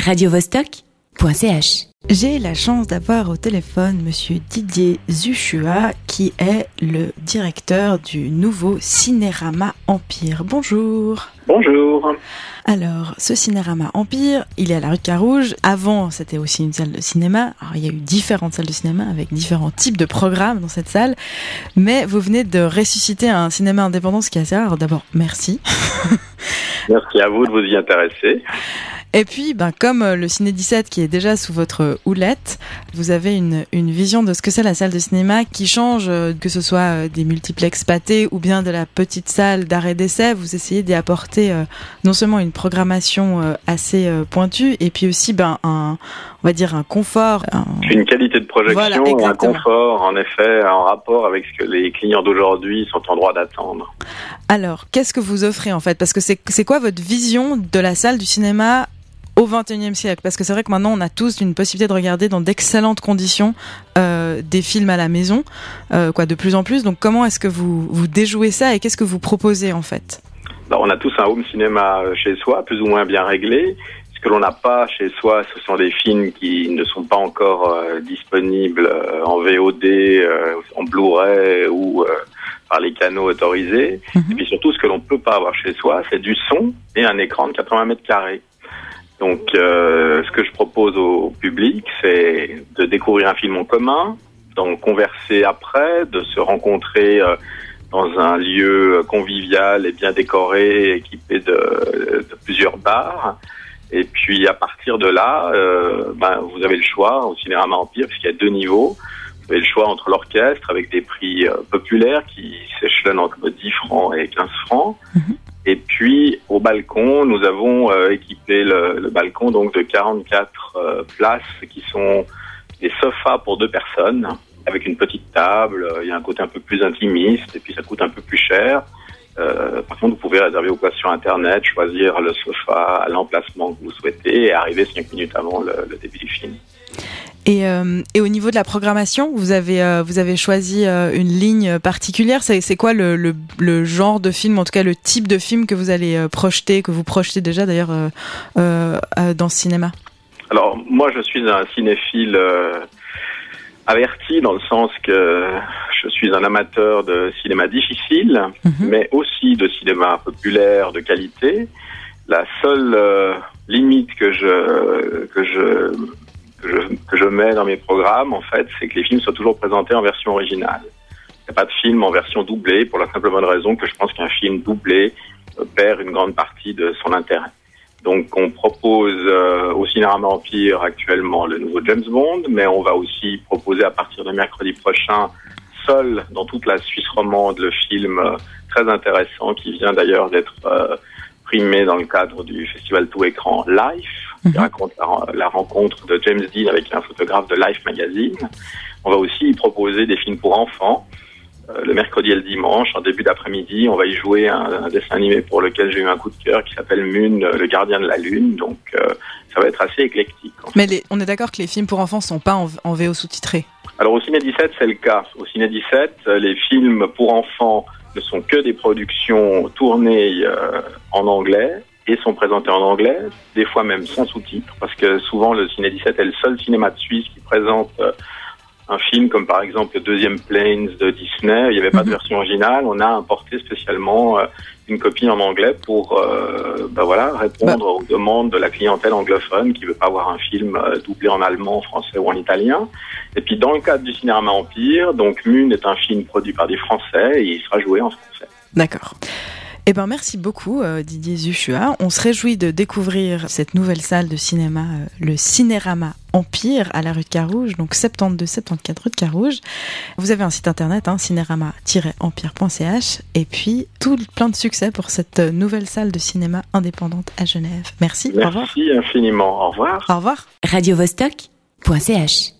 radiovostok.ch. J'ai la chance d'avoir au téléphone monsieur Didier Zuchua qui est le directeur du nouveau Cinérama Empire. Bonjour. Bonjour. Alors, ce Cinérama Empire, il est à la rue Carouge. Avant, c'était aussi une salle de cinéma. Alors, il y a eu différentes salles de cinéma avec différents types de programmes dans cette salle. Mais vous venez de ressusciter un cinéma indépendant, ce qui est assez rare. Alors, D'abord, merci. Merci à vous de vous y intéresser. Et puis, ben, comme euh, le Ciné 17 qui est déjà sous votre houlette, vous avez une, une vision de ce que c'est la salle de cinéma qui change, euh, que ce soit euh, des multiplex pâtés ou bien de la petite salle d'arrêt d'essai. Vous essayez d'y apporter non seulement une programmation assez pointue, et puis aussi ben, un, on va dire un confort. un- Une qualité de projection, Voilà, un confort, en effet, en rapport avec ce que les clients d'aujourd'hui sont en droit d'attendre. Alors, qu'est-ce que vous offrez en fait? Parce que c'est c'est quoi votre vision de la salle du cinéma au XXIe siècle Parce que c'est vrai que maintenant on a tous une possibilité de regarder dans d'excellentes conditions euh, des films à la maison, euh, quoi, de plus en plus. Donc comment est-ce que vous vous déjouez ça et qu'est-ce que vous proposez en fait? Alors, on a tous un home cinéma euh, chez soi, plus ou moins bien réglé. Ce que l'on n'a pas chez soi, ce sont des films qui ne sont pas encore euh, disponibles en VOD, en Blu-ray ou par les canaux autorisés. Mhm. Et puis surtout, ce que l'on peut pas avoir chez soi, c'est du son et un écran de 80 mètres carrés. Donc, euh, ce que je propose au public, c'est de découvrir un film en commun, d'en converser après, de se rencontrer euh, dans un lieu convivial et bien décoré, équipé de, de plusieurs bars. Et puis, à partir de là, euh, ben, vous avez le choix au Cinéma Empire, puisqu'il y a deux niveaux. Vous avez le choix entre l'orchestre avec des prix euh, populaires qui s'échelonnent entre 10 francs et 15 francs. Mhm. Et puis au balcon, nous avons euh, équipé le, le balcon donc de 44 euh, places qui sont des sofas pour deux personnes avec une petite table. Euh, Il y a un côté un peu plus intimiste et puis ça coûte un peu plus cher. Euh, par contre, vous pouvez réserver vos places sur Internet, choisir le sofa à l'emplacement que vous souhaitez et arriver cinq minutes avant le, le début du film. Et, euh, et au niveau de la programmation, vous avez euh, vous avez choisi euh, une ligne particulière. C'est quoi le, le, le genre de film, en tout cas le type de film que vous allez projeter, que vous projetez déjà d'ailleurs dans ce cinéma? Alors, moi, je suis un cinéphile averti dans le sens que je suis un amateur de cinéma difficile, Mhm. mais aussi de cinéma populaire de qualité. La seule limite que je, que, je, que, je, que je mets dans mes programmes, en fait, c'est que les films soient toujours présentés en version originale. Il n'y a pas de film en version doublée pour la simple bonne raison que je pense qu'un film doublé euh, perd une grande partie de son intérêt. Donc on propose euh, au Cinéma Empire actuellement le nouveau James Bond, mais on va aussi proposer à partir de mercredi prochain seul dans toute la Suisse romande le film euh, très intéressant qui vient d'ailleurs d'être euh, primé dans le cadre du festival Tout Écran Life, qui Mhm. raconte la, la rencontre de James Dean avec un photographe de Life Magazine. On va aussi y proposer des films pour enfants. Euh, le mercredi et le dimanche, en début d'après-midi, on va y jouer un, un dessin animé pour lequel j'ai eu un coup de cœur qui s'appelle euh, le gardien de la lune. Donc euh, ça va être assez éclectique. en fait. Mais les- on est d'accord que les films pour enfants sont pas en, en VO sous-titrés. Alors au Ciné 17, c'est le cas. Au Ciné 17, euh, les films pour enfants ne sont que des productions tournées euh, en anglais et sont présentés en anglais, des fois même sans sous-titres, parce que souvent le Ciné 17 est le seul cinéma de Suisse qui présente euh, un film comme par exemple le deuxième Planes de Disney. Il n'y avait pas de Mhm. version originale. On a importé spécialement euh, une copie en anglais pour euh, ben voilà, répondre aux demandes de la clientèle anglophone qui veut pas voir un film euh, doublé en allemand, en français ou en italien. Et puis dans le cadre du cinéma Empire, donc Mune est un film produit par des Français et il sera joué en français. D'accord. Eh ben merci beaucoup euh, Didier Zuchua. On se réjouit de découvrir cette nouvelle salle de cinéma, euh, le Cinérama Empire à la rue de Carouge, donc 72-74 rue de Carouge. Vous avez un site internet, hein, cinérama-empire.ch et puis tout plein de succès pour cette euh, nouvelle salle de cinéma indépendante à Genève. Merci, au revoir. Merci infiniment. Au revoir. Au revoir. radiovostok.ch